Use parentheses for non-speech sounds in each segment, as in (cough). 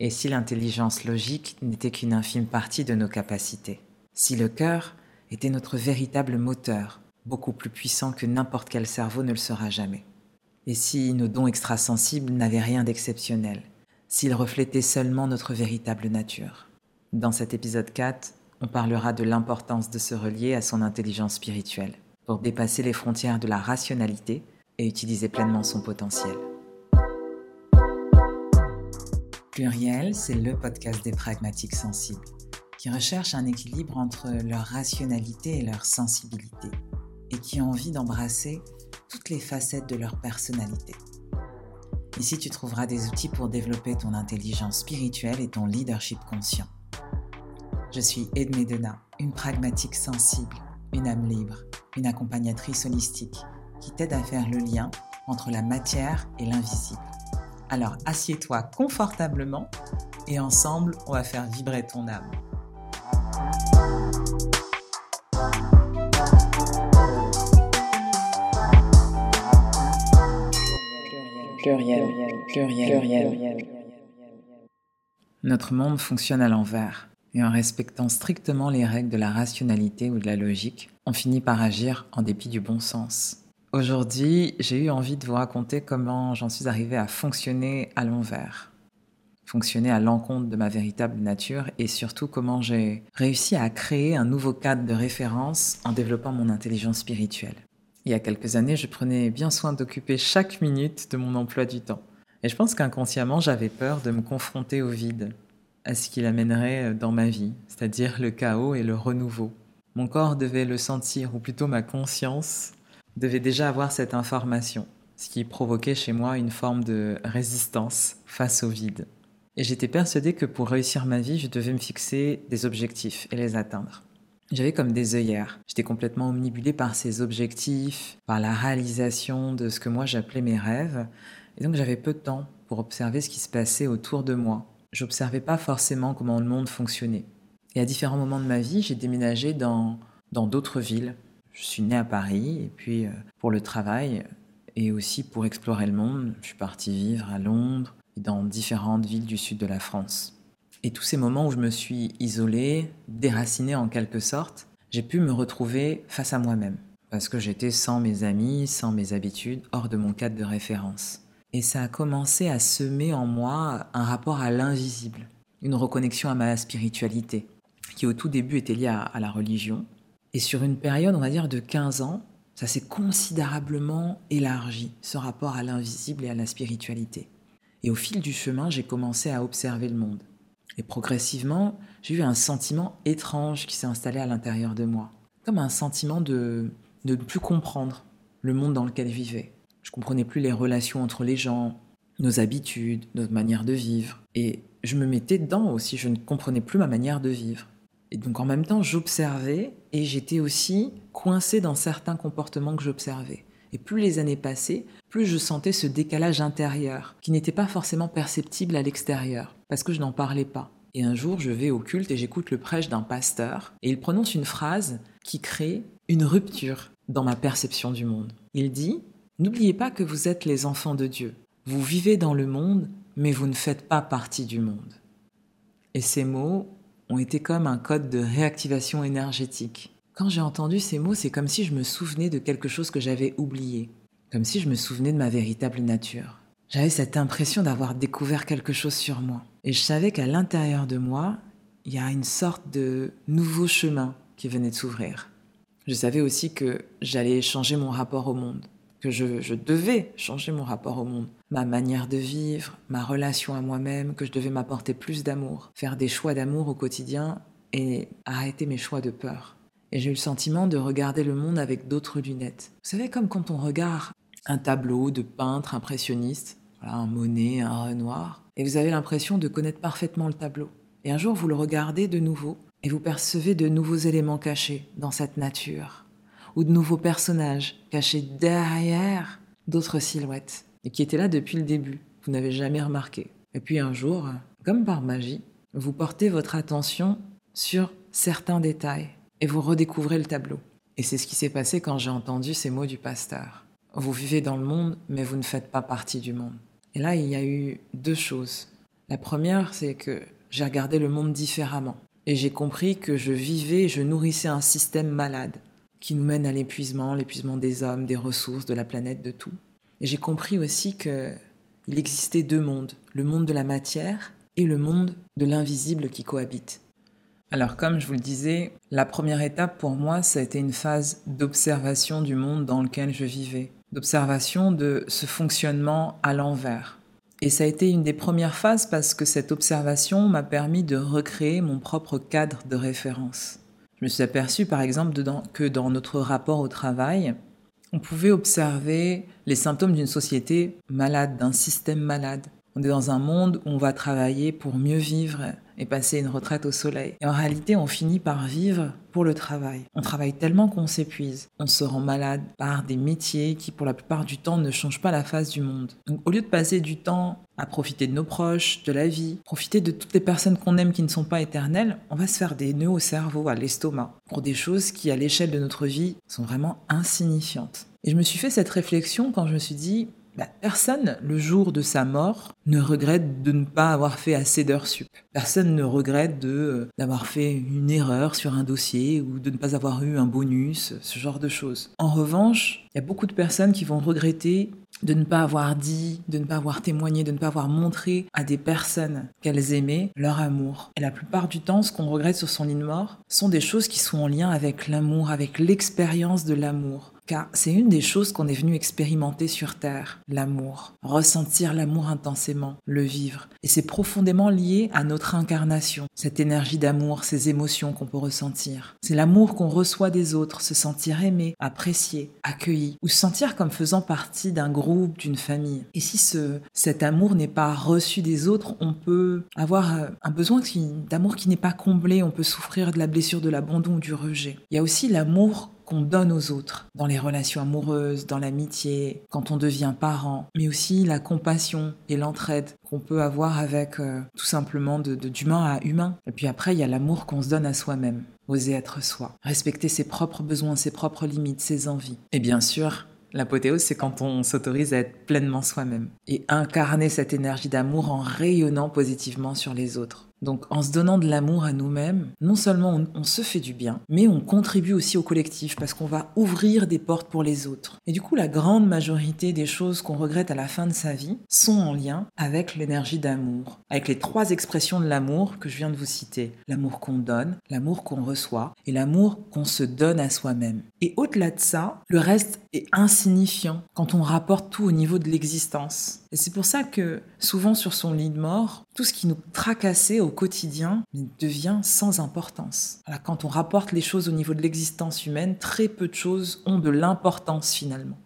Et si l'intelligence logique n'était qu'une infime partie de nos capacités Si le cœur était notre véritable moteur, beaucoup plus puissant que n'importe quel cerveau ne le sera jamais Et si nos dons extrasensibles n'avaient rien d'exceptionnel S'ils reflétaient seulement notre véritable nature Dans cet épisode 4, on parlera de l'importance de se relier à son intelligence spirituelle pour dépasser les frontières de la rationalité et utiliser pleinement son potentiel. Pluriel, c'est le podcast des pragmatiques sensibles, qui recherchent un équilibre entre leur rationalité et leur sensibilité, et qui ont envie d'embrasser toutes les facettes de leur personnalité. Ici, tu trouveras des outils pour développer ton intelligence spirituelle et ton leadership conscient. Je suis Edmé Dena, une pragmatique sensible, une âme libre, une accompagnatrice holistique qui t'aide à faire le lien entre la matière et l'invisible alors assieds-toi confortablement et ensemble, on va faire vibrer ton âme. Notre monde fonctionne à l'envers, et en respectant strictement les règles de la rationalité ou de la logique, on finit par agir en dépit du bon sens. Aujourd'hui, j'ai eu envie de vous raconter comment j'en suis arrivé à fonctionner à l'envers, fonctionner à l'encontre de ma véritable nature et surtout comment j'ai réussi à créer un nouveau cadre de référence en développant mon intelligence spirituelle. Il y a quelques années, je prenais bien soin d'occuper chaque minute de mon emploi du temps. Et je pense qu'inconsciemment, j'avais peur de me confronter au vide, à ce qu'il amènerait dans ma vie, c'est-à-dire le chaos et le renouveau. Mon corps devait le sentir, ou plutôt ma conscience devait déjà avoir cette information, ce qui provoquait chez moi une forme de résistance face au vide. Et j'étais persuadée que pour réussir ma vie, je devais me fixer des objectifs et les atteindre. J'avais comme des œillères. J'étais complètement omnibulée par ces objectifs, par la réalisation de ce que moi j'appelais mes rêves. Et donc j'avais peu de temps pour observer ce qui se passait autour de moi. J'observais pas forcément comment le monde fonctionnait. Et à différents moments de ma vie, j'ai déménagé dans dans d'autres villes, je suis née à Paris et puis euh, pour le travail et aussi pour explorer le monde, je suis partie vivre à Londres et dans différentes villes du sud de la France. Et tous ces moments où je me suis isolée, déracinée en quelque sorte, j'ai pu me retrouver face à moi-même parce que j'étais sans mes amis, sans mes habitudes, hors de mon cadre de référence. Et ça a commencé à semer en moi un rapport à l'invisible, une reconnexion à ma spiritualité, qui au tout début était liée à la religion, et sur une période, on va dire, de 15 ans, ça s'est considérablement élargi, ce rapport à l'invisible et à la spiritualité. Et au fil du chemin, j'ai commencé à observer le monde. Et progressivement, j'ai eu un sentiment étrange qui s'est installé à l'intérieur de moi. Comme un sentiment de, de ne plus comprendre le monde dans lequel je vivais. Je comprenais plus les relations entre les gens, nos habitudes, notre manière de vivre. Et je me mettais dedans aussi, je ne comprenais plus ma manière de vivre. Et donc en même temps, j'observais et j'étais aussi coincée dans certains comportements que j'observais. Et plus les années passaient, plus je sentais ce décalage intérieur, qui n'était pas forcément perceptible à l'extérieur, parce que je n'en parlais pas. Et un jour, je vais au culte et j'écoute le prêche d'un pasteur, et il prononce une phrase qui crée une rupture dans ma perception du monde. Il dit N'oubliez pas que vous êtes les enfants de Dieu. Vous vivez dans le monde, mais vous ne faites pas partie du monde. Et ces mots ont été comme un code de réactivation énergétique. Quand j'ai entendu ces mots, c'est comme si je me souvenais de quelque chose que j'avais oublié, comme si je me souvenais de ma véritable nature. J'avais cette impression d'avoir découvert quelque chose sur moi. Et je savais qu'à l'intérieur de moi, il y a une sorte de nouveau chemin qui venait de s'ouvrir. Je savais aussi que j'allais changer mon rapport au monde que je, devais changer mon rapport au monde, ma manière de vivre, ma relation à moi-même, que je devais m'apporter plus d'amour, faire des choix d'amour au quotidien et arrêter mes choix de peur. Et j'ai eu le sentiment de regarder le monde avec d'autres lunettes. Vous savez, comme quand on regarde un tableau de peintre impressionniste, un Monet, un Renoir, et vous avez l'impression de connaître parfaitement le tableau. Et un jour, vous le regardez de nouveau, et vous percevez de nouveaux éléments cachés dans cette nature ou de nouveaux personnages cachés derrière d'autres silhouettes et qui étaient là depuis le début. Vous n'avez jamais remarqué. Et puis un jour, comme par magie, vous portez votre attention sur certains détails et vous redécouvrez le tableau. Et c'est ce qui s'est passé quand j'ai entendu ces mots du pasteur. Vous vivez dans le monde, mais vous ne faites pas partie du monde. Et là, il y a eu deux choses. La première, c'est que j'ai regardé le monde différemment. Et j'ai compris que je vivais je nourrissais un système malade qui nous mène à l'épuisement, l'épuisement des hommes, des ressources, de la planète, de tout. Et j'ai compris aussi que il existait deux mondes, le monde de la matière et le monde de l'invisible qui cohabite. Alors comme je vous le disais, la première étape pour moi, ça a été une phase d'observation du monde dans lequel je vivais, d'observation de ce fonctionnement à l'envers. Et ça a été une des premières phases parce que cette observation m'a permis de recréer mon propre cadre de référence. Je me suis aperçu par exemple que dans notre rapport au travail, on pouvait observer les symptômes d'une société malade, d'un système malade. On est dans un monde où on va travailler pour mieux vivre et passer une retraite au soleil. Et en réalité, on finit par vivre pour le travail. On travaille tellement qu'on s'épuise. On se rend malade par des métiers qui, pour la plupart du temps, ne changent pas la face du monde. Donc, au lieu de passer du temps à profiter de nos proches, de la vie, profiter de toutes les personnes qu'on aime qui ne sont pas éternelles, on va se faire des nœuds au cerveau, à l'estomac, pour des choses qui, à l'échelle de notre vie, sont vraiment insignifiantes. Et je me suis fait cette réflexion quand je me suis dit, bah, personne, le jour de sa mort, ne regrette de ne pas avoir fait assez d'heures sup. Personne ne regrette de euh, d'avoir fait une erreur sur un dossier ou de ne pas avoir eu un bonus, ce genre de choses. En revanche, il y a beaucoup de personnes qui vont regretter de ne pas avoir dit, de ne pas avoir témoigné, de ne pas avoir montré à des personnes qu'elles aimaient leur amour. Et la plupart du temps, ce qu'on regrette sur son lit de mort sont des choses qui sont en lien avec l'amour, avec l'expérience de l'amour car c'est une des choses qu'on est venu expérimenter sur Terre, l'amour, ressentir l'amour intensément, le vivre. Et c'est profondément lié à notre incarnation, cette énergie d'amour, ces émotions qu'on peut ressentir. C'est l'amour qu'on reçoit des autres, se sentir aimé, apprécié, accueilli, ou se sentir comme faisant partie d'un groupe, d'une famille. Et si ce, cet amour n'est pas reçu des autres, on peut avoir euh, un besoin d'amour qui n'est pas comblé, on peut souffrir de la blessure de l'abandon ou du rejet. Il y a aussi l'amour qu'on donne aux autres, dans les relations amoureuses, dans l'amitié, quand on devient parent, mais aussi la compassion et l'entraide qu'on peut avoir avec euh, tout simplement d'humain à humain. Et puis après, il y a l'amour qu'on se donne à soi-même, oser être soi, respecter ses propres besoins, ses propres limites, ses envies. Et bien sûr, L'apothéose, c'est quand on s'autorise à être pleinement soi-même et incarner cette énergie d'amour en rayonnant positivement sur les autres. Donc en se donnant de l'amour à nous-mêmes, non seulement on, se fait du bien, mais on contribue aussi au collectif parce qu'on va ouvrir des portes pour les autres. Et du coup, la grande majorité des choses qu'on regrette à la fin de sa vie sont en lien avec l'énergie d'amour, avec les trois expressions de l'amour que je viens de vous citer. L'amour qu'on donne, l'amour qu'on reçoit et l'amour qu'on se donne à soi-même. Et au-delà de ça, le reste est insignifiant quand on rapporte tout au niveau de l'existence. Et c'est pour ça que souvent sur son lit de mort, tout ce qui nous tracassait au quotidien devient sans importance. quand on rapporte les choses au niveau de l'existence humaine, très peu de choses ont de l'importance finalement.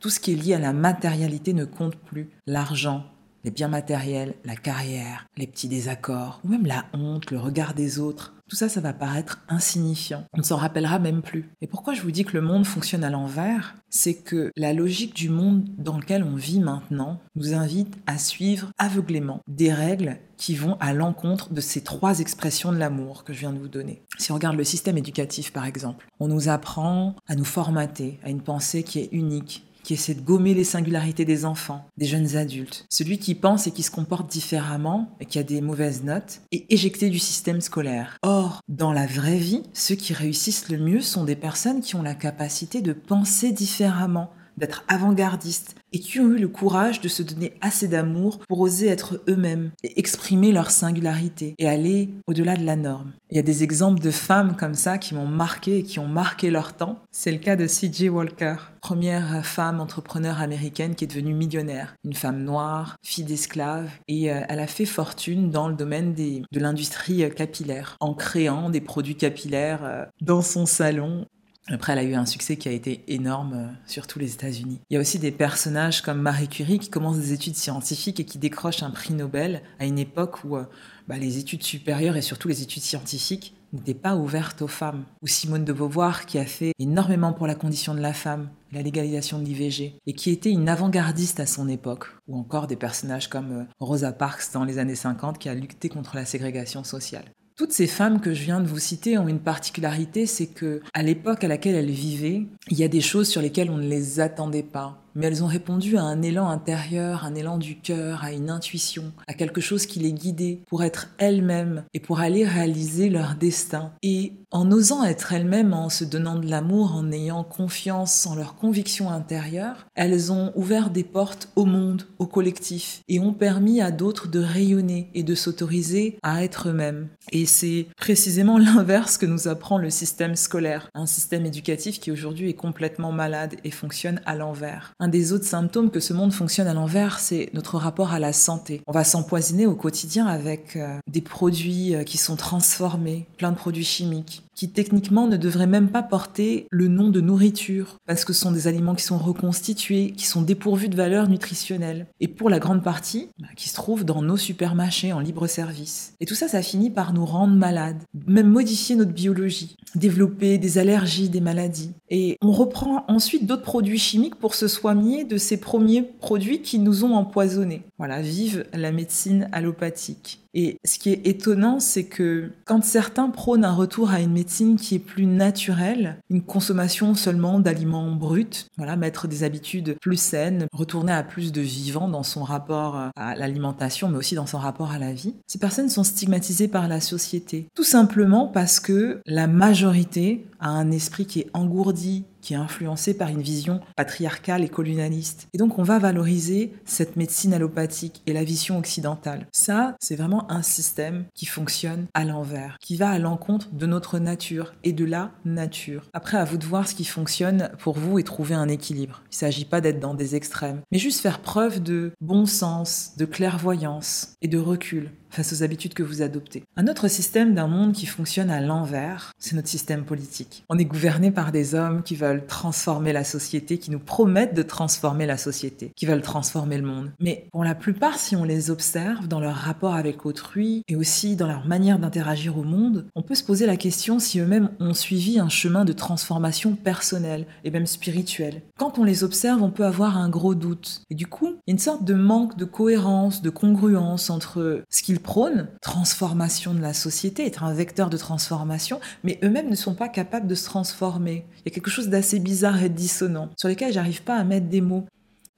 Tout ce qui est lié à la matérialité ne compte plus. L'argent, les biens matériels, la carrière, les petits désaccords, ou même la honte, le regard des autres, tout ça, ça va paraître insignifiant. On ne s'en rappellera même plus. Et pourquoi je vous dis que le monde fonctionne à l'envers? C'est que la logique du monde dans lequel on vit maintenant nous invite à suivre aveuglément des règles qui vont à l'encontre de ces trois expressions de l'amour que je viens de vous donner. Si on regarde le système éducatif par exemple, on nous apprend à nous formater à une pensée qui est unique, qui essaie de gommer les singularités des enfants, des jeunes adultes. Celui qui pense et qui se comporte différemment et qui a des mauvaises notes est éjecté du système scolaire. Or, dans la vraie vie, ceux qui réussissent le mieux sont des personnes qui ont la capacité de penser différemment, d'être avant-gardistes et qui ont eu le courage de se donner assez d'amour pour oser être eux-mêmes et exprimer leur singularité et aller au-delà de la norme. Il y a des exemples de femmes comme ça qui m'ont marqué et qui ont marqué leur temps. C'est le cas de C.J. Walker, première femme entrepreneur américaine qui est devenue millionnaire. Une femme noire, fille d'esclave, et euh, elle a fait fortune dans le domaine de l'industrie capillaire, en créant des produits capillaires euh, dans son salon après, elle a eu un succès qui a été énorme euh, sur tous les États-Unis. Il y a aussi des personnages comme Marie Curie qui commencent des études scientifiques et qui décrochent un prix Nobel à une époque où euh, bah, les études supérieures et surtout les études scientifiques n'étaient pas ouvertes aux femmes. Ou Simone de Beauvoir qui a fait énormément pour la condition de la femme, la légalisation de l'IVG, et qui était une avant-gardiste à son époque. Ou encore des personnages comme euh, Rosa Parks dans les années 50 qui a lutté contre la ségrégation sociale. Toutes ces femmes que je viens de vous citer ont une particularité, c'est que à l'époque à laquelle elles vivaient, il y a des choses sur lesquelles on ne les attendait pas. mais elles ont répondu à un élan intérieur, un élan du cœur, à une intuition, à quelque chose qui les guidait pour être elles-mêmes et pour aller réaliser leur destin. Et en osant être elles-mêmes, en se donnant de l'amour, en ayant confiance en leurs convictions intérieures, elles ont ouvert des portes au monde, au collectif, et ont permis à d'autres de rayonner et de s'autoriser à être eux-mêmes. Et c'est précisément l'inverse que nous apprend le système scolaire, un système éducatif qui aujourd'hui est complètement malade et fonctionne à l'envers. Un des autres symptômes que ce monde fonctionne à l'envers, c'est notre rapport à la santé. On va s'empoisonner au quotidien avec euh, des produits euh, qui sont transformés, plein de produits chimiques, qui techniquement ne devraient même pas porter le nom de nourriture, parce que ce sont des aliments qui sont reconstitués, qui sont dépourvus de valeur nutritionnelle, et pour la grande partie, bah, qui se trouvent dans nos supermarchés en libre service. Et tout ça, ça finit par nous rendre malades, même modifier notre biologie, développer des allergies, des maladies. Et on reprend ensuite d'autres produits chimiques pour se soigner de ces premiers produits qui nous ont empoisonnés. Voilà, vive la médecine allopathique. Et ce qui est étonnant, c'est que quand certains prônent un retour à une médecine qui est plus naturelle, une consommation seulement d'aliments bruts, voilà, mettre des habitudes plus saines, retourner à plus de vivant dans son rapport à l'alimentation, mais aussi dans son rapport à la vie, ces personnes sont stigmatisées par la société. Tout simplement parce que la majorité a un esprit qui est engourdi, qui est influencé par une vision patriarcale et colonialiste. Et donc on va valoriser cette médecine allopathique et la vision occidentale. Ça, c'est vraiment un système qui fonctionne à l'envers, qui va à l'encontre de notre nature et de la nature. Après, à vous de voir ce qui fonctionne pour vous et trouver un équilibre. Il ne s'agit pas d'être dans des extrêmes, mais juste faire preuve de bon sens, de clairvoyance et de recul face aux habitudes que vous adoptez. Un autre système d'un monde qui fonctionne à l'envers, c'est notre système politique. On est gouverné par des hommes qui veulent transformer la société, qui nous promettent de transformer la société, qui veulent transformer le monde. Mais pour la plupart, si on les observe dans leur rapport avec autrui et aussi dans leur manière d'interagir au monde, on peut se poser la question si eux-mêmes ont suivi un chemin de transformation personnelle et même spirituelle. Quand on les observe, on peut avoir un gros doute. Et du coup, une sorte de manque de cohérence, de congruence entre ce qu'ils prônent, transformation de la société, être un vecteur de transformation, mais eux-mêmes ne sont pas capables de se transformer. Il y a quelque chose d'assez bizarre et dissonant, sur lesquels j'arrive pas à mettre des mots,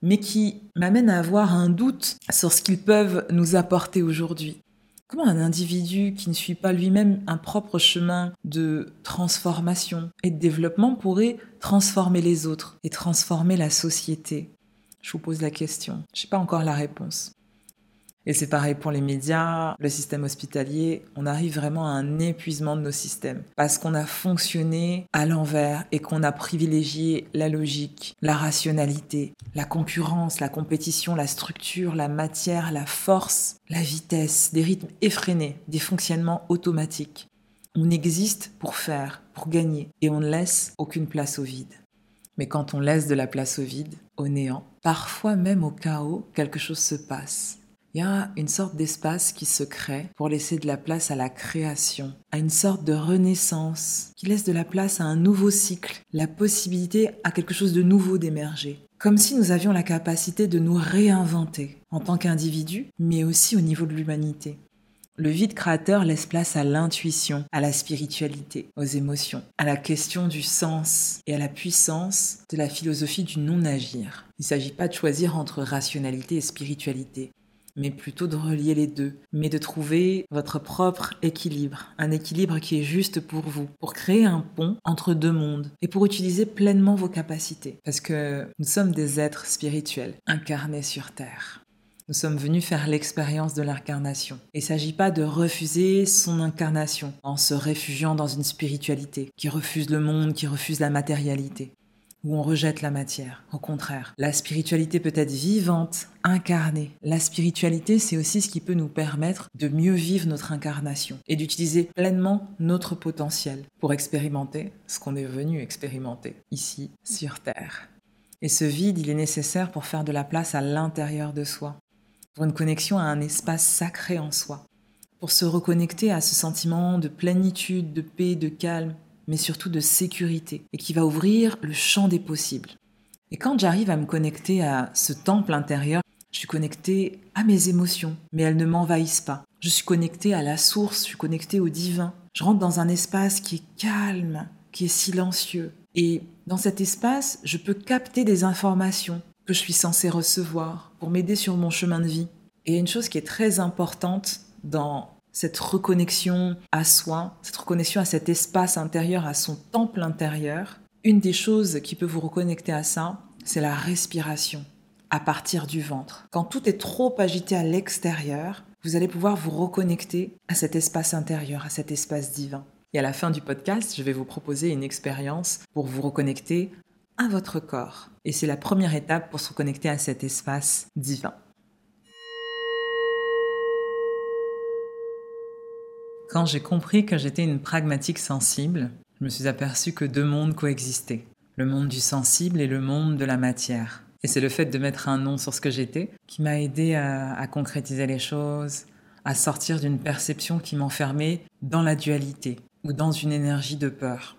mais qui m'amène à avoir un doute sur ce qu'ils peuvent nous apporter aujourd'hui. Comment un individu qui ne suit pas lui-même un propre chemin de transformation et de développement pourrait transformer les autres et transformer la société? Je vous pose la question. Je n'ai pas encore la réponse. Et c'est pareil pour les médias, le système hospitalier, on arrive vraiment à un épuisement de nos systèmes parce qu'on a fonctionné à l'envers et qu'on a privilégié la logique, la rationalité, la concurrence, la compétition, la structure, la matière, la force, la vitesse, des rythmes effrénés, des fonctionnements automatiques. On existe pour faire, pour gagner et on ne laisse aucune place au vide. Mais quand on laisse de la place au vide, au néant, parfois même au chaos, quelque chose se passe il y a une sorte d'espace qui se crée pour laisser de la place à la création, à une sorte de renaissance qui laisse de la place à un nouveau cycle, la possibilité à quelque chose de nouveau d'émerger. Comme si nous avions la capacité de nous réinventer en tant qu'individus, mais aussi au niveau de l'humanité. Le vide créateur laisse place à l'intuition, à la spiritualité, aux émotions, à la question du sens et à la puissance de la philosophie du non-agir. Il ne s'agit pas de choisir entre rationalité et spiritualité, mais plutôt de relier les deux, mais de trouver votre propre équilibre, un équilibre qui est juste pour vous, pour créer un pont entre deux mondes et pour utiliser pleinement vos capacités, parce que nous sommes des êtres spirituels incarnés sur Terre. Nous sommes venus faire l'expérience de l'incarnation. Il ne s'agit pas de refuser son incarnation en se réfugiant dans une spiritualité qui refuse le monde, qui refuse la matérialité où on rejette la matière. Au contraire, la spiritualité peut être vivante, incarnée. La spiritualité, c'est aussi ce qui peut nous permettre de mieux vivre notre incarnation et d'utiliser pleinement notre potentiel pour expérimenter ce qu'on est venu expérimenter ici sur Terre. Et ce vide, il est nécessaire pour faire de la place à l'intérieur de soi, pour une connexion à un espace sacré en soi, pour se reconnecter à ce sentiment de plénitude, de paix, de calme, mais surtout de sécurité, et qui va ouvrir le champ des possibles. Et quand j'arrive à me connecter à ce temple intérieur, je suis connecté à mes émotions, mais elles ne m'envahissent pas. Je suis connecté à la source, je suis connecté au divin. Je rentre dans un espace qui est calme, qui est silencieux. Et dans cet espace, je peux capter des informations que je suis censé recevoir pour m'aider sur mon chemin de vie. Et une chose qui est très importante dans cette reconnexion à soi, cette reconnexion à cet espace intérieur, à son temple intérieur, une des choses qui peut vous reconnecter à ça, c'est la respiration à partir du ventre. Quand tout est trop agité à l'extérieur, vous allez pouvoir vous reconnecter à cet espace intérieur, à cet espace divin. Et à la fin du podcast, je vais vous proposer une expérience pour vous reconnecter à votre corps. Et c'est la première étape pour se reconnecter à cet espace divin. Quand j'ai compris que j'étais une pragmatique sensible, je me suis aperçu que deux mondes coexistaient. Le monde du sensible et le monde de la matière. Et c'est le fait de mettre un nom sur ce que j'étais qui m'a aidé à, concrétiser les choses, à sortir d'une perception qui m'enfermait dans la dualité ou dans une énergie de peur.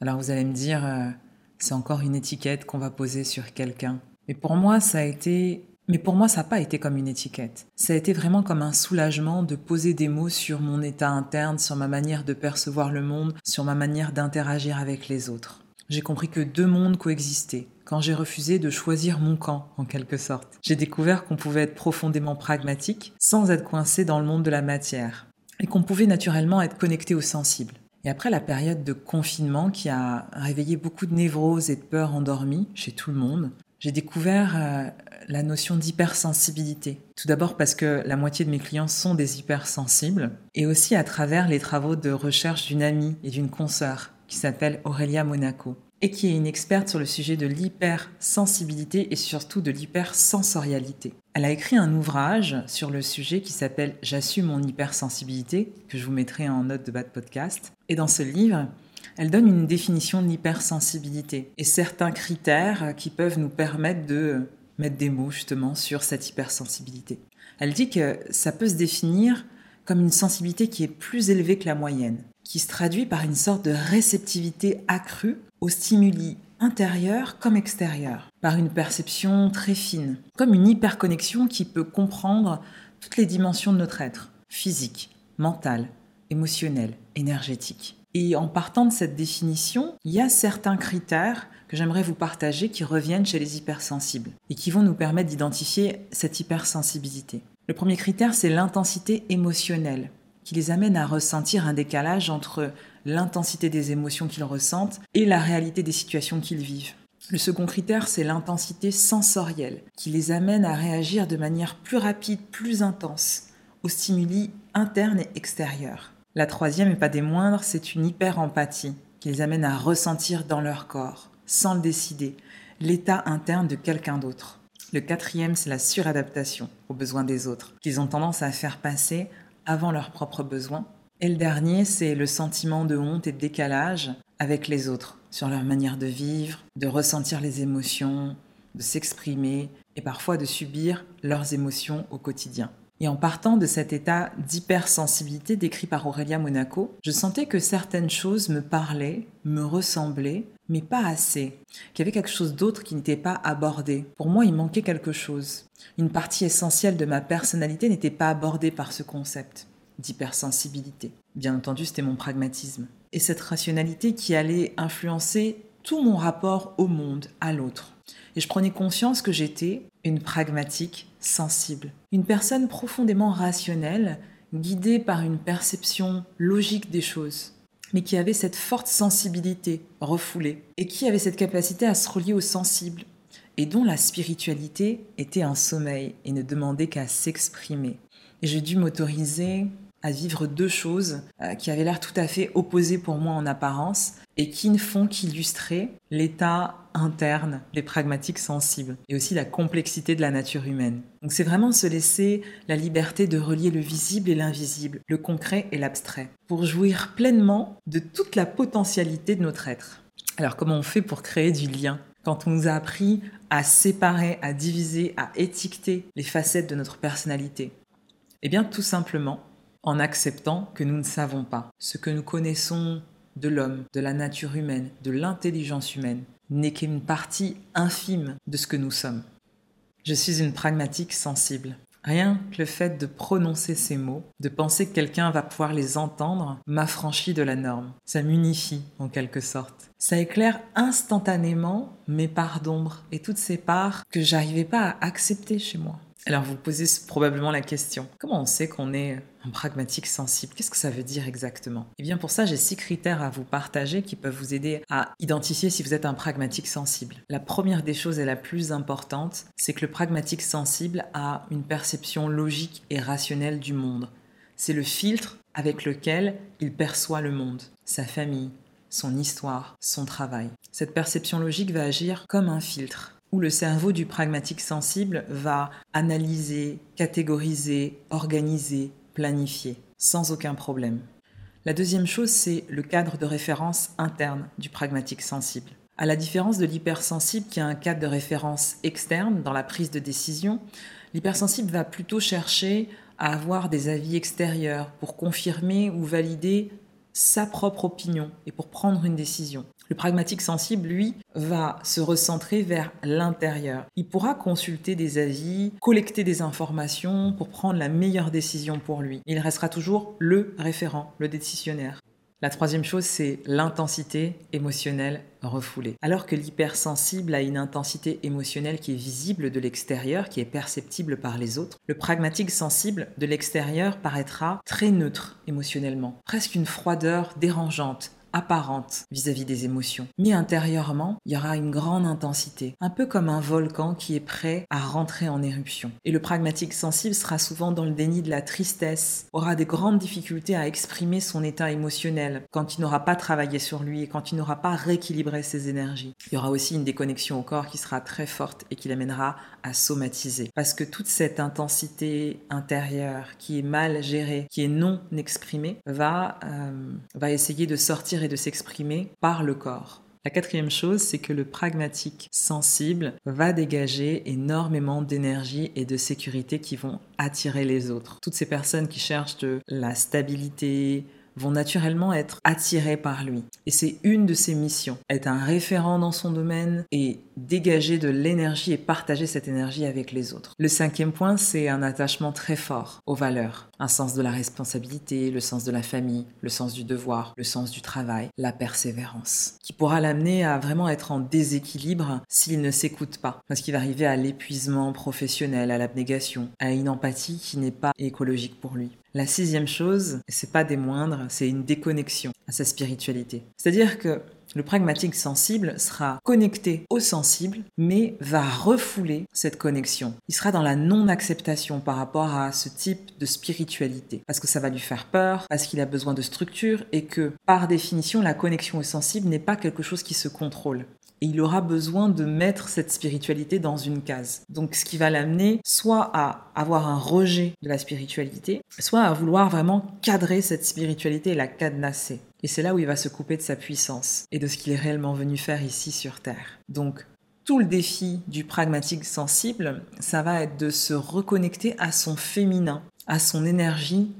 Alors vous allez me dire, euh, c'est encore une étiquette qu'on va poser sur quelqu'un. Mais pour moi, ça a été mais pour moi, ça n'a pas été comme une étiquette. Ça a été vraiment comme un soulagement de poser des mots sur mon état interne, sur ma manière de percevoir le monde, sur ma manière d'interagir avec les autres. J'ai compris que deux mondes coexistaient quand j'ai refusé de choisir mon camp, en quelque sorte. J'ai découvert qu'on pouvait être profondément pragmatique sans être coincé dans le monde de la matière et qu'on pouvait naturellement être connecté au sensible. Et après la période de confinement qui a réveillé beaucoup de névroses et de peurs endormies chez tout le monde, j'ai découvert euh, la notion d'hypersensibilité. Tout d'abord parce que la moitié de mes clients sont des hypersensibles, et aussi à travers les travaux de recherche d'une amie et d'une consoeur qui s'appelle Aurélia Monaco, et qui est une experte sur le sujet de l'hypersensibilité et surtout de l'hypersensorialité. Elle a écrit un ouvrage sur le sujet qui s'appelle J'assume mon hypersensibilité, que je vous mettrai en note de bas de podcast. Et dans ce livre, elle donne une définition de l'hypersensibilité et certains critères qui peuvent nous permettre de mettre des mots justement sur cette hypersensibilité. Elle dit que ça peut se définir comme une sensibilité qui est plus élevée que la moyenne, qui se traduit par une sorte de réceptivité accrue aux stimuli intérieurs comme extérieurs, par une perception très fine, comme une hyperconnexion qui peut comprendre toutes les dimensions de notre être, physique, mental, émotionnel, énergétique. Et en partant de cette définition, il y a certains critères que j'aimerais vous partager qui reviennent chez les hypersensibles et qui vont nous permettre d'identifier cette hypersensibilité. Le premier critère, c'est l'intensité émotionnelle, qui les amène à ressentir un décalage entre l'intensité des émotions qu'ils ressentent et la réalité des situations qu'ils vivent. Le second critère, c'est l'intensité sensorielle, qui les amène à réagir de manière plus rapide, plus intense aux stimuli internes et extérieurs. La troisième, et pas des moindres, c'est une hyper-empathie qui les amène à ressentir dans leur corps, sans le décider, l'état interne de quelqu'un d'autre. Le quatrième, c'est la suradaptation aux besoins des autres, qu'ils ont tendance à faire passer avant leurs propres besoins. Et le dernier, c'est le sentiment de honte et de décalage avec les autres, sur leur manière de vivre, de ressentir les émotions, de s'exprimer et parfois de subir leurs émotions au quotidien. Et en partant de cet état d'hypersensibilité décrit par Aurélia Monaco, je sentais que certaines choses me parlaient, me ressemblaient, mais pas assez, qu'il y avait quelque chose d'autre qui n'était pas abordé. Pour moi, il manquait quelque chose. Une partie essentielle de ma personnalité n'était pas abordée par ce concept d'hypersensibilité. Bien entendu, c'était mon pragmatisme. Et cette rationalité qui allait influencer tout mon rapport au monde, à l'autre. Et je prenais conscience que j'étais une pragmatique sensible, une personne profondément rationnelle, guidée par une perception logique des choses, mais qui avait cette forte sensibilité refoulée, et qui avait cette capacité à se relier au sensible, et dont la spiritualité était un sommeil et ne demandait qu'à s'exprimer. Et j'ai dû m'autoriser à vivre deux choses euh, qui avaient l'air tout à fait opposées pour moi en apparence et qui ne font qu'illustrer l'état interne des pragmatiques sensibles et aussi la complexité de la nature humaine. Donc c'est vraiment se laisser la liberté de relier le visible et l'invisible, le concret et l'abstrait, pour jouir pleinement de toute la potentialité de notre être. Alors comment on fait pour créer du lien? Quand on nous a appris à séparer, à diviser, à étiqueter les facettes de notre personnalité Eh bien tout simplement en acceptant que nous ne savons pas. Ce que nous connaissons de l'homme, de la nature humaine, de l'intelligence humaine, n'est qu'une partie infime de ce que nous sommes. Je suis une pragmatique sensible. Rien que le fait de prononcer ces mots, de penser que quelqu'un va pouvoir les entendre, m'affranchit de la norme. Ça m'unifie en quelque sorte. Ça éclaire instantanément mes parts d'ombre et toutes ces parts que j'arrivais pas à accepter chez moi. Alors vous posez probablement la question, comment on sait qu'on est un pragmatique sensible Qu'est-ce que ça veut dire exactement? Eh bien pour ça, j'ai six critères à vous partager qui peuvent vous aider à identifier si vous êtes un pragmatique sensible. La première des choses et la plus importante, c'est que le pragmatique sensible a une perception logique et rationnelle du monde. C'est le filtre avec lequel il perçoit le monde, sa famille, son histoire, son travail. Cette perception logique va agir comme un filtre où le cerveau du pragmatique sensible va analyser, catégoriser, organiser, planifier, sans aucun problème. La deuxième chose, c'est le cadre de référence interne du pragmatique sensible. À la différence de l'hypersensible qui a un cadre de référence externe dans la prise de décision, l'hypersensible va plutôt chercher à avoir des avis extérieurs pour confirmer ou valider sa propre opinion et pour prendre une décision. Le pragmatique sensible, lui, va se recentrer vers l'intérieur. Il pourra consulter des avis, collecter des informations pour prendre la meilleure décision pour lui. Il restera toujours le référent, le décisionnaire. La troisième chose, c'est l'intensité émotionnelle refoulée. Alors que l'hypersensible a une intensité émotionnelle qui est visible de l'extérieur, qui est perceptible par les autres, le pragmatique sensible de l'extérieur paraîtra très neutre émotionnellement, presque une froideur dérangeante, apparente vis-à-vis des émotions. Mais intérieurement, il y aura une grande intensité, un peu comme un volcan qui est prêt à rentrer en éruption. Et le pragmatique sensible sera souvent dans le déni de la tristesse, aura des grandes difficultés à exprimer son état émotionnel quand il n'aura pas travaillé sur lui et quand il n'aura pas rééquilibré ses énergies. Il y aura aussi une déconnexion au corps qui sera très forte et qui l'amènera à somatiser. Parce que toute cette intensité intérieure qui est mal gérée, qui est non exprimée, va, euh, va essayer de sortir et de s'exprimer par le corps. La quatrième chose, c'est que le pragmatique sensible va dégager énormément d'énergie et de sécurité qui vont attirer les autres. Toutes ces personnes qui cherchent de la stabilité, vont naturellement être attirés par lui. Et c'est une de ses missions, être un référent dans son domaine et dégager de l'énergie et partager cette énergie avec les autres. Le cinquième point, c'est un attachement très fort aux valeurs, un sens de la responsabilité, le sens de la famille, le sens du devoir, le sens du travail, la persévérance, qui pourra l'amener à vraiment être en déséquilibre s'il ne s'écoute pas, parce qu'il va arriver à l'épuisement professionnel, à l'abnégation, à une empathie qui n'est pas écologique pour lui. La sixième chose, c'est pas des moindres, c'est une déconnexion à sa spiritualité. C'est-à-dire que le pragmatique sensible sera connecté au sensible, mais va refouler cette connexion. Il sera dans la non-acceptation par rapport à ce type de spiritualité, parce que ça va lui faire peur, parce qu'il a besoin de structure, et que par définition, la connexion au sensible n'est pas quelque chose qui se contrôle et il aura besoin de mettre cette spiritualité dans une case. Donc ce qui va l'amener soit à avoir un rejet de la spiritualité, soit à vouloir vraiment cadrer cette spiritualité et la cadenasser. Et c'est là où il va se couper de sa puissance et de ce qu'il est réellement venu faire ici sur Terre. Donc tout le défi du pragmatique sensible, ça va être de se reconnecter à son féminin, à son énergie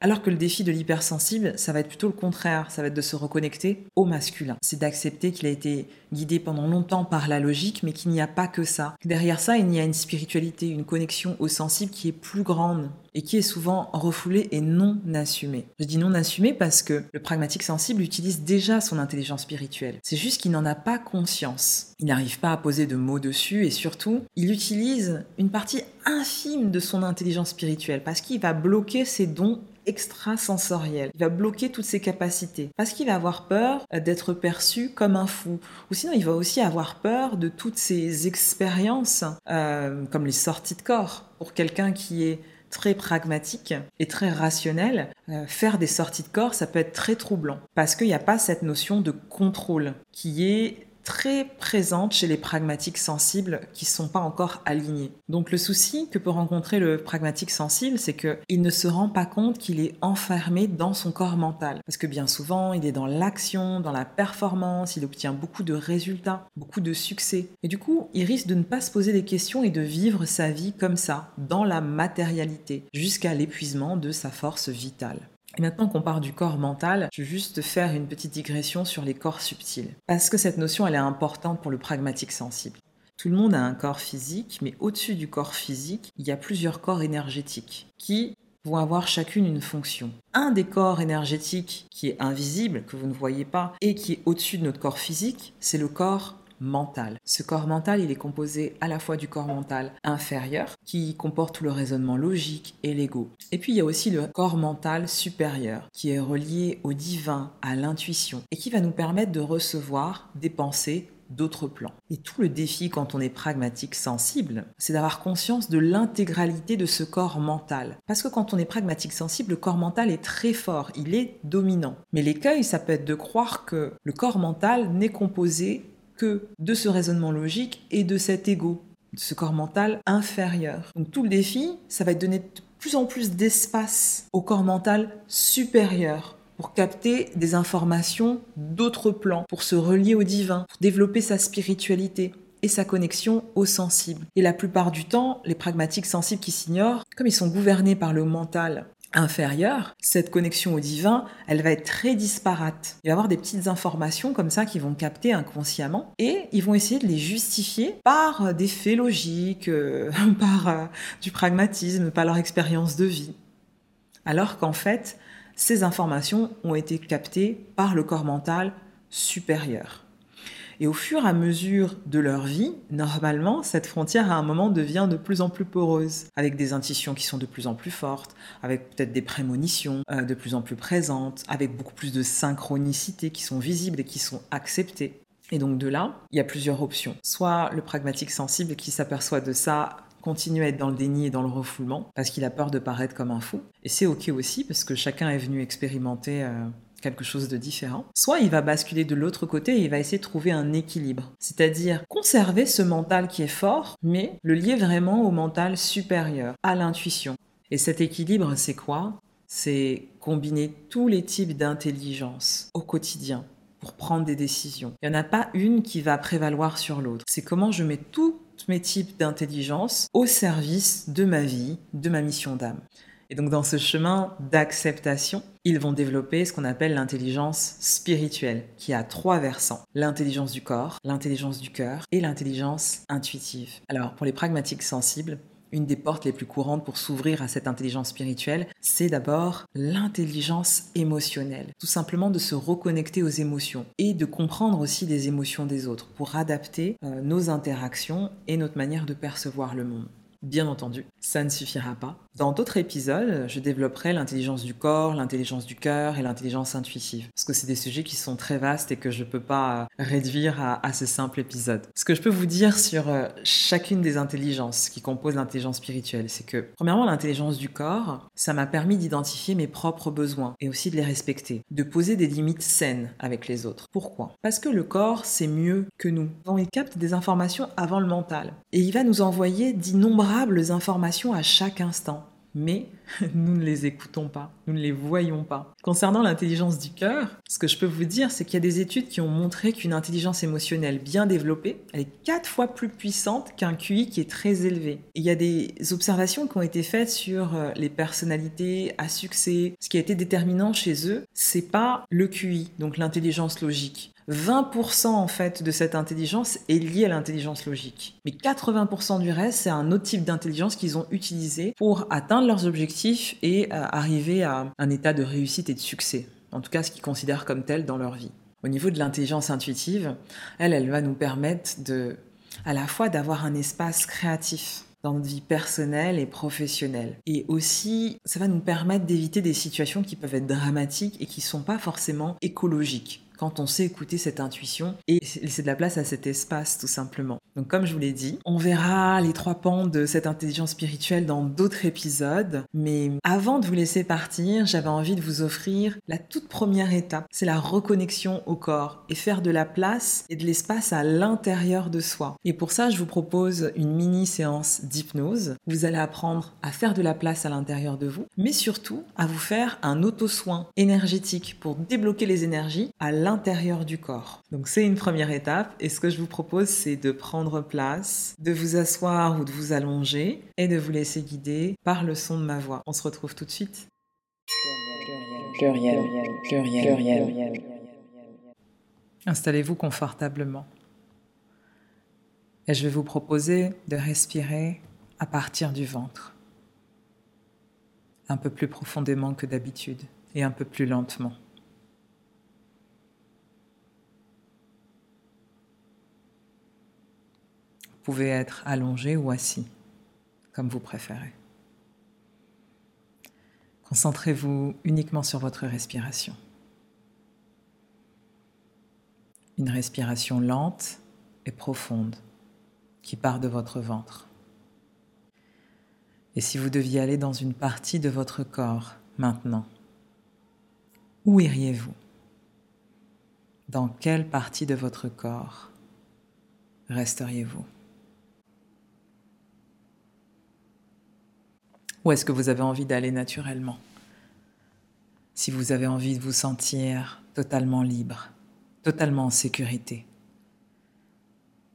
Alors que le défi de l'hypersensible, ça va être plutôt le contraire, ça va être de se reconnecter au masculin. C'est d'accepter qu'il a été guidé pendant longtemps par la logique, mais qu'il n'y a pas que ça. Derrière ça, il y a une spiritualité, une connexion au sensible qui est plus grande et qui est souvent refoulée et non assumée. Je dis non assumée parce que le pragmatique sensible utilise déjà son intelligence spirituelle. C'est juste qu'il n'en a pas conscience. Il n'arrive pas à poser de mots dessus et surtout, il utilise une partie infime de son intelligence spirituelle parce qu'il va bloquer ses dons extrasensoriel. Il va bloquer toutes ses capacités parce qu'il va avoir peur d'être perçu comme un fou. Ou sinon, il va aussi avoir peur de toutes ces expériences euh, comme les sorties de corps. Pour quelqu'un qui est très pragmatique et très rationnel, euh, faire des sorties de corps, ça peut être très troublant parce qu'il n'y a pas cette notion de contrôle qui est très présente chez les pragmatiques sensibles qui ne sont pas encore alignés. Donc le souci que peut rencontrer le pragmatique sensible, c'est qu'il ne se rend pas compte qu'il est enfermé dans son corps mental. Parce que bien souvent, il est dans l'action, dans la performance, il obtient beaucoup de résultats, beaucoup de succès. Et du coup, il risque de ne pas se poser des questions et de vivre sa vie comme ça, dans la matérialité, jusqu'à l'épuisement de sa force vitale. Et maintenant qu'on part du corps mental, je vais juste faire une petite digression sur les corps subtils. Parce que cette notion, elle est importante pour le pragmatique sensible. Tout le monde a un corps physique, mais au-dessus du corps physique, il y a plusieurs corps énergétiques qui vont avoir chacune une fonction. Un des corps énergétiques qui est invisible, que vous ne voyez pas, et qui est au-dessus de notre corps physique, c'est le corps mental. Ce corps mental, il est composé à la fois du corps mental inférieur, qui comporte tout le raisonnement logique et l'ego. Et puis il y a aussi le corps mental supérieur, qui est relié au divin, à l'intuition, et qui va nous permettre de recevoir des pensées d'autres plans. Et tout le défi quand on est pragmatique sensible, c'est d'avoir conscience de l'intégralité de ce corps mental. Parce que quand on est pragmatique sensible, le corps mental est très fort, il est dominant. Mais l'écueil, ça peut être de croire que le corps mental n'est composé que de ce raisonnement logique et de cet ego, de ce corps mental inférieur. Donc tout le défi, ça va être donner de plus en plus d'espace au corps mental supérieur pour capter des informations d'autres plans, pour se relier au divin, pour développer sa spiritualité et sa connexion au sensible. Et la plupart du temps, les pragmatiques sensibles qui s'ignorent, comme ils sont gouvernés par le mental inférieure, cette connexion au divin, elle va être très disparate. Il va y avoir des petites informations comme ça qui vont capter inconsciemment et ils vont essayer de les justifier par des faits logiques, euh, (laughs) par euh, du pragmatisme, par leur expérience de vie. Alors qu'en fait, ces informations ont été captées par le corps mental supérieur. Et au fur et à mesure de leur vie, normalement, cette frontière à un moment devient de plus en plus poreuse, avec des intuitions qui sont de plus en plus fortes, avec peut-être des prémonitions euh, de plus en plus présentes, avec beaucoup plus de synchronicité qui sont visibles et qui sont acceptées. Et donc de là, il y a plusieurs options. Soit le pragmatique sensible qui s'aperçoit de ça continue à être dans le déni et dans le refoulement parce qu'il a peur de paraître comme un fou. Et c'est ok aussi parce que chacun est venu expérimenter euh, quelque chose de différent, soit il va basculer de l'autre côté et il va essayer de trouver un équilibre. C'est-à-dire conserver ce mental qui est fort, mais le lier vraiment au mental supérieur, à l'intuition. Et cet équilibre, c'est quoi? C'est combiner tous les types d'intelligence au quotidien pour prendre des décisions. Il n'y en a pas une qui va prévaloir sur l'autre. C'est comment je mets tous mes types d'intelligence au service de ma vie, de ma mission d'âme. Et donc dans ce chemin d'acceptation, ils vont développer ce qu'on appelle l'intelligence spirituelle, qui a trois versants. L'intelligence du corps, l'intelligence du cœur et l'intelligence intuitive. Alors pour les pragmatiques sensibles, une des portes les plus courantes pour s'ouvrir à cette intelligence spirituelle, c'est d'abord l'intelligence émotionnelle. Tout simplement de se reconnecter aux émotions et de comprendre aussi les émotions des autres pour adapter euh, nos interactions et notre manière de percevoir le monde. Bien entendu, ça ne suffira pas. Dans d'autres épisodes, je développerai l'intelligence du corps, l'intelligence du cœur et l'intelligence intuitive. Parce que c'est des sujets qui sont très vastes et que je ne peux pas réduire à, ce simple épisode. Ce que je peux vous dire sur euh, chacune des intelligences qui composent l'intelligence spirituelle, c'est que, premièrement, l'intelligence du corps, ça m'a permis d'identifier mes propres besoins et aussi de les respecter, de poser des limites saines avec les autres. Pourquoi? Parce que le corps, c'est mieux que nous. Il capte des informations avant le mental et il va nous envoyer d'innombrables informations à chaque instant. Mais (laughs) nous ne les écoutons pas, nous ne les voyons pas. Concernant l'intelligence du cœur, ce que je peux vous dire, c'est qu'il y a des études qui ont montré qu'une intelligence émotionnelle bien développée, elle est quatre fois plus puissante qu'un QI qui est très élevé. il y a des observations qui ont été faites sur euh, les personnalités à succès. Ce qui a été déterminant chez eux, c'est pas le QI, donc l'intelligence logique. 20% en fait de cette intelligence est liée à l'intelligence logique. Mais 80% du reste, c'est un autre type d'intelligence qu'ils ont utilisé pour atteindre leurs objectifs et euh, arriver à un état de réussite et de succès. En tout cas, ce qu'ils considèrent comme tel dans leur vie. Au niveau de l'intelligence intuitive, elle, va nous permettre de, à la fois d'avoir un espace créatif dans notre vie personnelle et professionnelle. Et aussi, ça va nous permettre d'éviter des situations qui peuvent être dramatiques et qui ne sont pas forcément écologiques quand on sait écouter cette intuition et laisser de la place à cet espace tout simplement. Donc comme je vous l'ai dit, on verra les trois pans de cette intelligence spirituelle dans d'autres épisodes, mais avant de vous laisser partir, j'avais envie de vous offrir la toute première étape, c'est la reconnexion au corps et faire de la place et de l'espace à l'intérieur de soi. Et pour ça, je vous propose une mini séance d'hypnose. Vous allez apprendre à faire de la place à l'intérieur de vous, mais surtout à vous faire un auto-soin énergétique pour débloquer les énergies à du corps. Donc c'est une première étape et ce que je vous propose c'est de prendre place, de vous asseoir ou de vous allonger et de vous laisser guider par le son de ma voix. On se retrouve tout de suite. Pluriel, pluriel, pluriel, Installez-vous confortablement. Et je vais vous proposer de respirer à partir du ventre, un peu plus profondément que d'habitude et un peu plus lentement. Pouvez être allongé ou assis, comme vous préférez. Concentrez-vous uniquement sur votre respiration. Une respiration lente et profonde qui part de votre ventre. Et si vous deviez aller dans une partie de votre corps maintenant, où iriez-vous? Dans quelle partie de votre corps resteriez-vous? Où est-ce que vous avez envie d'aller naturellement? Si vous avez envie de vous sentir totalement libre, totalement en sécurité,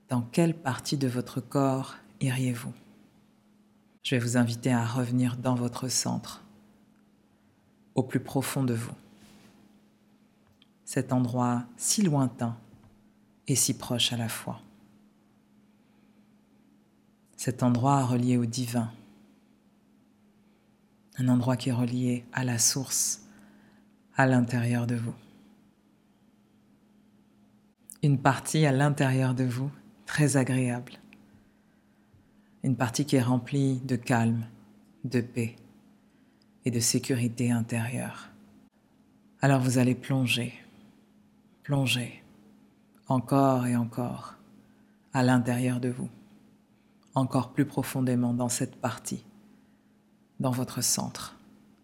dans quelle partie de votre corps iriez-vous? Je vais vous inviter à revenir dans votre centre, au plus profond de vous. Cet endroit si lointain et si proche à la fois. Cet endroit relié au divin. Un endroit qui est relié à la source, à l'intérieur de vous. Une partie à l'intérieur de vous très agréable. Une partie qui est remplie de calme, de paix et de sécurité intérieure. Alors vous allez plonger, plonger, encore et encore, à l'intérieur de vous, encore plus profondément dans cette partie, dans votre centre,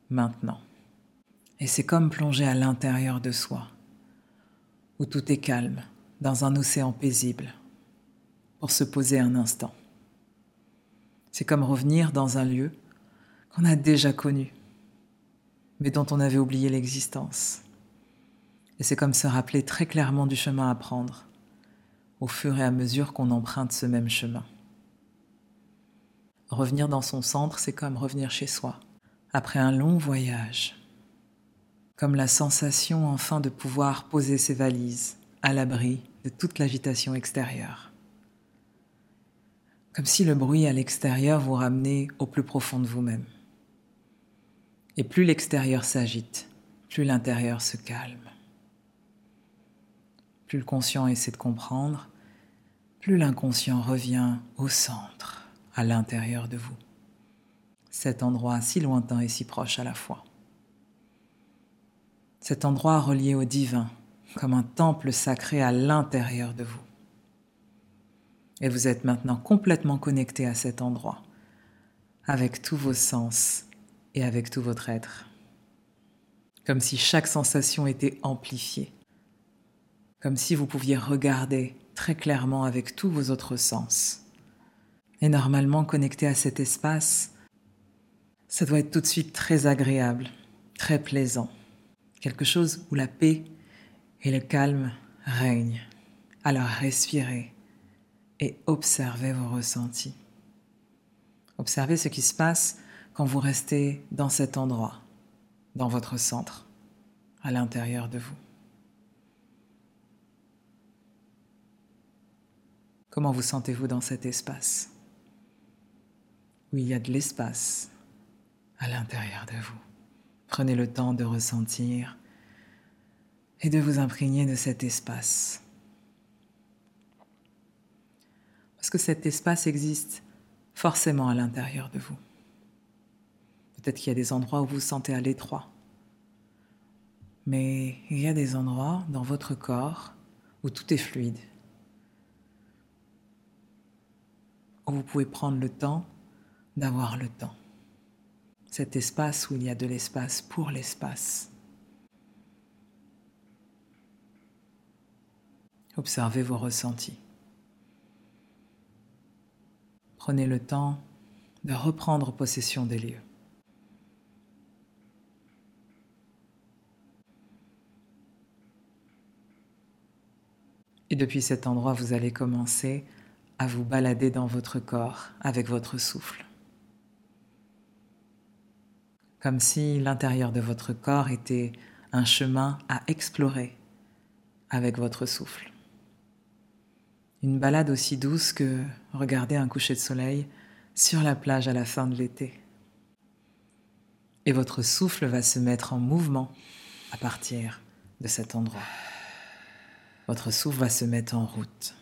maintenant. Et c'est comme plonger à l'intérieur de soi, où tout est calme, dans un océan paisible, pour se poser un instant. C'est comme revenir dans un lieu qu'on a déjà connu, mais dont on avait oublié l'existence. Et c'est comme se rappeler très clairement du chemin à prendre, au fur et à mesure qu'on emprunte ce même chemin. Revenir dans son centre, c'est comme revenir chez soi, après un long voyage, comme la sensation enfin de pouvoir poser ses valises à l'abri de toute l'agitation extérieure comme si le bruit à l'extérieur vous ramenait au plus profond de vous-même. Et plus l'extérieur s'agite, plus l'intérieur se calme. Plus le conscient essaie de comprendre, plus l'inconscient revient au centre, à l'intérieur de vous. Cet endroit si lointain et si proche à la fois. Cet endroit relié au divin, comme un temple sacré à l'intérieur de vous. Et vous êtes maintenant complètement connecté à cet endroit, avec tous vos sens et avec tout votre être. Comme si chaque sensation était amplifiée. Comme si vous pouviez regarder très clairement avec tous vos autres sens. Et normalement connecté à cet espace, ça doit être tout de suite très agréable, très plaisant. Quelque chose où la paix et le calme règnent. Alors respirez et observez vos ressentis. Observez ce qui se passe quand vous restez dans cet endroit, dans votre centre, à l'intérieur de vous. Comment vous sentez-vous dans cet espace? Où il y a de l'espace à l'intérieur de vous Prenez le temps de ressentir et de vous imprégner de cet espace. Parce que cet espace existe forcément à l'intérieur de vous. Peut-être qu'il y a des endroits où vous vous sentez à l'étroit. Mais il y a des endroits dans votre corps où tout est fluide. Où vous pouvez prendre le temps d'avoir le temps. Cet espace où il y a de l'espace pour l'espace. Observez vos ressentis. Prenez le temps de reprendre possession des lieux. Et depuis cet endroit, vous allez commencer à vous balader dans votre corps avec votre souffle. Comme si l'intérieur de votre corps était un chemin à explorer avec votre souffle. Une balade aussi douce que regarder un coucher de soleil sur la plage à la fin de l'été. Et votre souffle va se mettre en mouvement à partir de cet endroit. Votre souffle va se mettre en route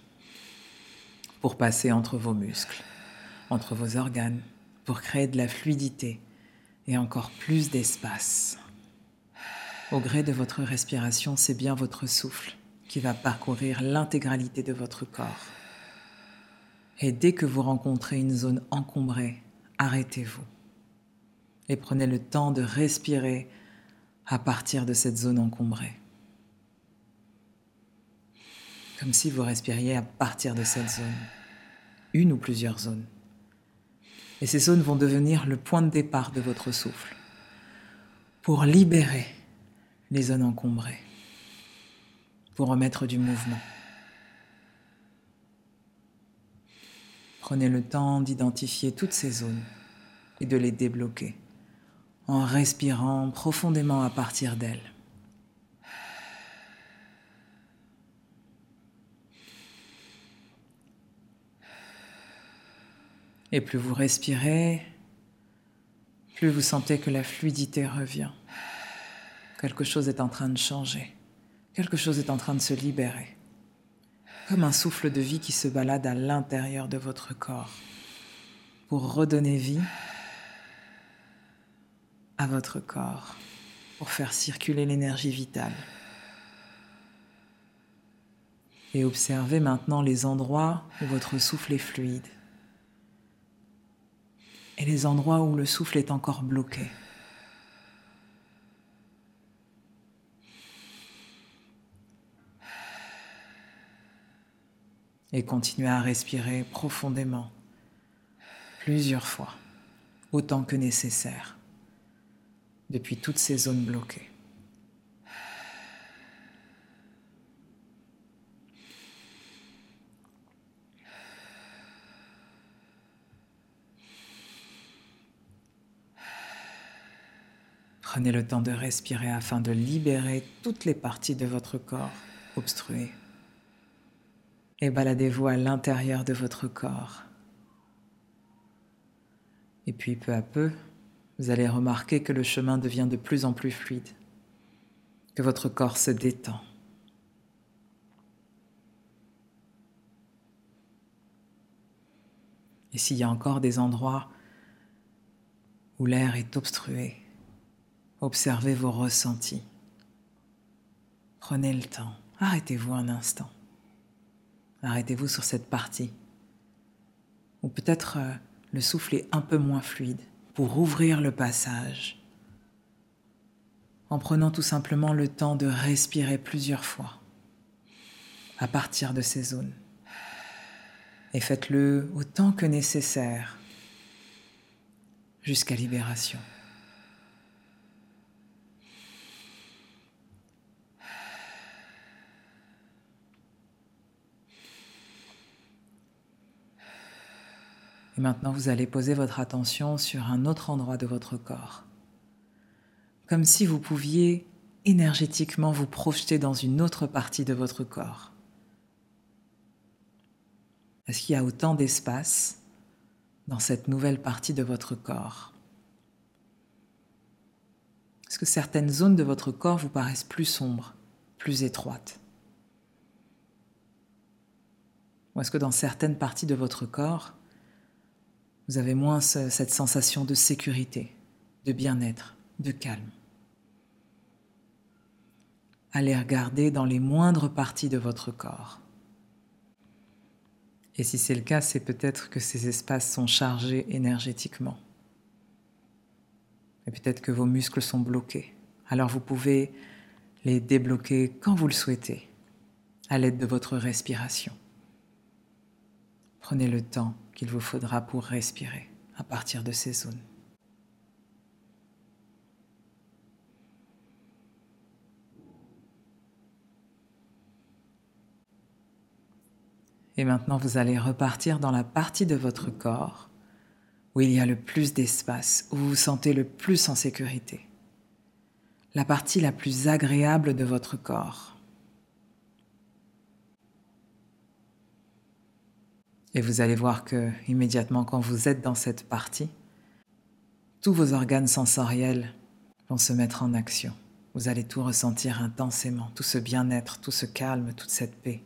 pour passer entre vos muscles, entre vos organes, pour créer de la fluidité et encore plus d'espace. Au gré de votre respiration, c'est bien votre souffle qui va parcourir l'intégralité de votre corps. Et dès que vous rencontrez une zone encombrée, arrêtez-vous et prenez le temps de respirer à partir de cette zone encombrée. Comme si vous respiriez à partir de cette zone, une ou plusieurs zones. Et ces zones vont devenir le point de départ de votre souffle pour libérer les zones encombrées, pour remettre du mouvement. Prenez le temps d'identifier toutes ces zones et de les débloquer en respirant profondément à partir d'elles. Et plus vous respirez, plus vous sentez que la fluidité revient. Quelque chose est en train de changer. Quelque chose est en train de se libérer. Comme un souffle de vie qui se balade à l'intérieur de votre corps pour redonner vie à votre corps, pour faire circuler l'énergie vitale. Et observez maintenant les endroits où votre souffle est fluide et les endroits où le souffle est encore bloqué. Et continuez à respirer profondément, plusieurs fois, autant que nécessaire, depuis toutes ces zones bloquées. Prenez le temps de respirer afin de libérer toutes les parties de votre corps obstruées. Et baladez-vous à l'intérieur de votre corps. Et puis peu à peu, vous allez remarquer que le chemin devient de plus en plus fluide, que votre corps se détend. Et s'il y a encore des endroits où l'air est obstrué, Observez vos ressentis. Prenez le temps. Arrêtez-vous un instant. Arrêtez-vous sur cette partie. Ou peut-être euh, le souffle un peu moins fluide pour ouvrir le passage. En prenant tout simplement le temps de respirer plusieurs fois à partir de ces zones. Et faites-le autant que nécessaire jusqu'à libération. Et maintenant, vous allez poser votre attention sur un autre endroit de votre corps. Comme si vous pouviez énergétiquement vous projeter dans une autre partie de votre corps. Est-ce qu'il y a autant d'espace dans cette nouvelle partie de votre corps? Est-ce que certaines zones de votre corps vous paraissent plus sombres, plus étroites? Ou est-ce que dans certaines parties de votre corps, vous avez moins cette sensation de sécurité, de bien-être, de calme. Allez regarder dans les moindres parties de votre corps. Et si c'est le cas, c'est peut-être que ces espaces sont chargés énergétiquement. Et peut-être que vos muscles sont bloqués. Alors vous pouvez les débloquer quand vous le souhaitez, à l'aide de votre respiration. Prenez le temps qu'il vous faudra pour respirer à partir de ces zones. Et maintenant, vous allez repartir dans la partie de votre corps où il y a le plus d'espace, où vous vous sentez le plus en sécurité. La partie la plus agréable de votre corps. Et vous allez voir que immédiatement quand vous êtes dans cette partie, tous vos organes sensoriels vont se mettre en action. Vous allez tout ressentir intensément, tout ce bien-être, tout ce calme, toute cette paix.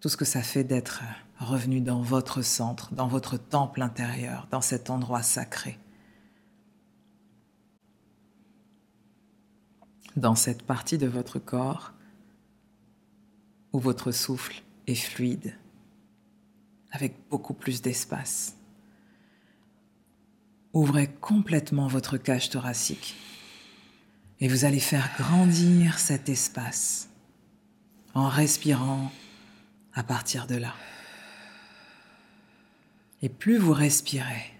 Tout ce que ça fait d'être revenu dans votre centre, dans votre temple intérieur, dans cet endroit sacré. Dans cette partie de votre corps où votre souffle est fluide, avec beaucoup plus d'espace. Ouvrez complètement votre cage thoracique et vous allez faire grandir cet espace en respirant à partir de là. Et plus vous respirez,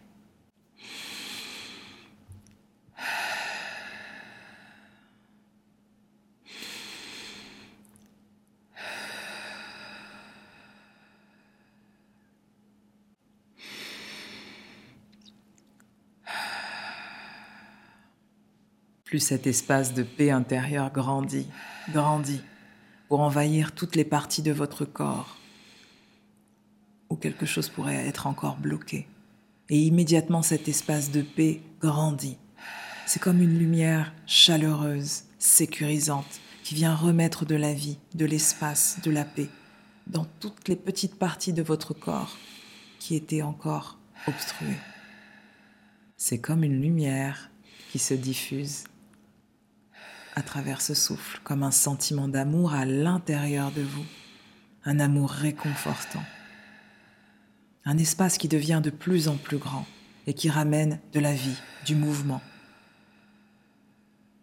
cet espace de paix intérieure grandit, grandit, pour envahir toutes les parties de votre corps, où quelque chose pourrait être encore bloqué. Et immédiatement cet espace de paix grandit. C'est comme une lumière chaleureuse, sécurisante, qui vient remettre de la vie, de l'espace, de la paix dans toutes les petites parties de votre corps qui étaient encore obstruées. C'est comme une lumière qui se diffuse à travers ce souffle, comme un sentiment d'amour à l'intérieur de vous, un amour réconfortant, un espace qui devient de plus en plus grand et qui ramène de la vie, du mouvement,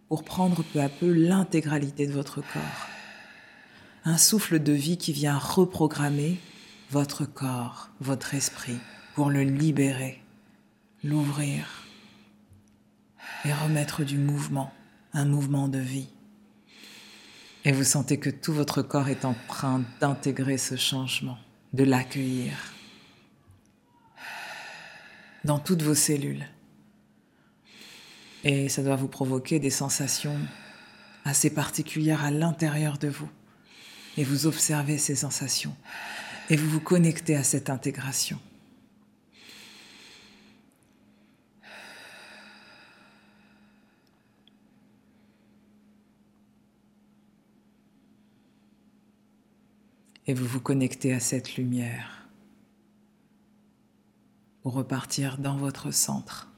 pour prendre peu à peu l'intégralité de votre corps. Un souffle de vie qui vient reprogrammer votre corps, votre esprit, pour le libérer, l'ouvrir et remettre du mouvement un mouvement de vie. Et vous sentez que tout votre corps est en train d'intégrer ce changement, de l'accueillir dans toutes vos cellules. Et ça doit vous provoquer des sensations assez particulières à l'intérieur de vous. Et vous observez ces sensations. Et vous vous connectez à cette intégration. Et vous vous connectez à cette lumière pour repartir dans votre centre,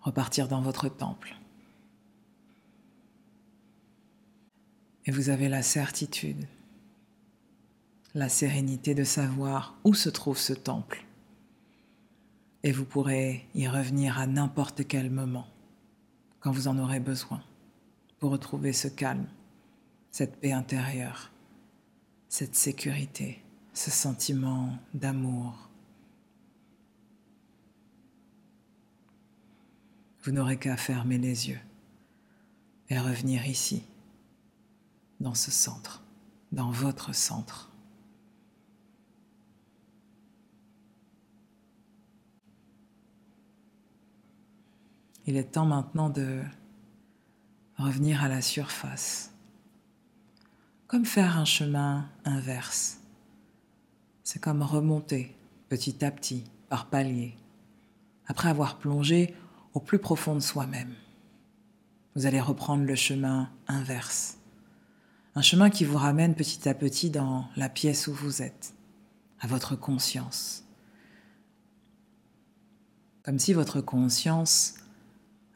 repartir dans votre temple. Et vous avez la certitude, la sérénité de savoir où se trouve ce temple. Et vous pourrez y revenir à n'importe quel moment, quand vous en aurez besoin, pour retrouver ce calme, cette paix intérieure cette sécurité, ce sentiment d'amour. Vous n'aurez qu'à fermer les yeux et revenir ici, dans ce centre, dans votre centre. Il est temps maintenant de revenir à la surface comme faire un chemin inverse. C'est comme remonter petit à petit, par paliers, après avoir plongé au plus profond de soi-même. Vous allez reprendre le chemin inverse, un chemin qui vous ramène petit à petit dans la pièce où vous êtes, à votre conscience. Comme si votre conscience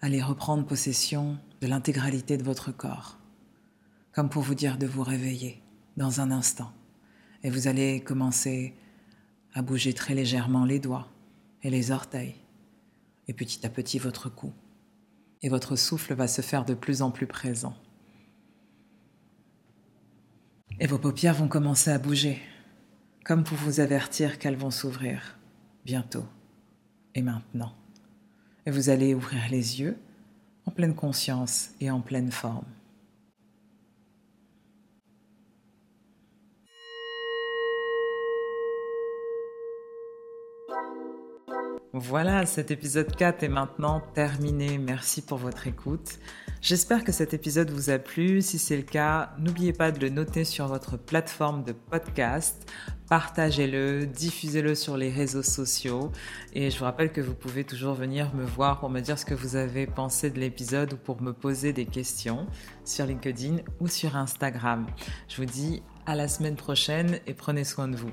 allait reprendre possession de l'intégralité de votre corps comme pour vous dire de vous réveiller dans un instant. Et vous allez commencer à bouger très légèrement les doigts et les orteils, et petit à petit votre cou. Et votre souffle va se faire de plus en plus présent. Et vos paupières vont commencer à bouger, comme pour vous avertir qu'elles vont s'ouvrir bientôt et maintenant. Et vous allez ouvrir les yeux en pleine conscience et en pleine forme. Voilà, cet épisode 4 est maintenant terminé. Merci pour votre écoute. J'espère que cet épisode vous a plu. Si c'est le cas, n'oubliez pas de le noter sur votre plateforme de podcast. Partagez-le, diffusez-le sur les réseaux sociaux. Et je vous rappelle que vous pouvez toujours venir me voir pour me dire ce que vous avez pensé de l'épisode ou pour me poser des questions sur LinkedIn ou sur Instagram. Je vous dis à la semaine prochaine et prenez soin de vous.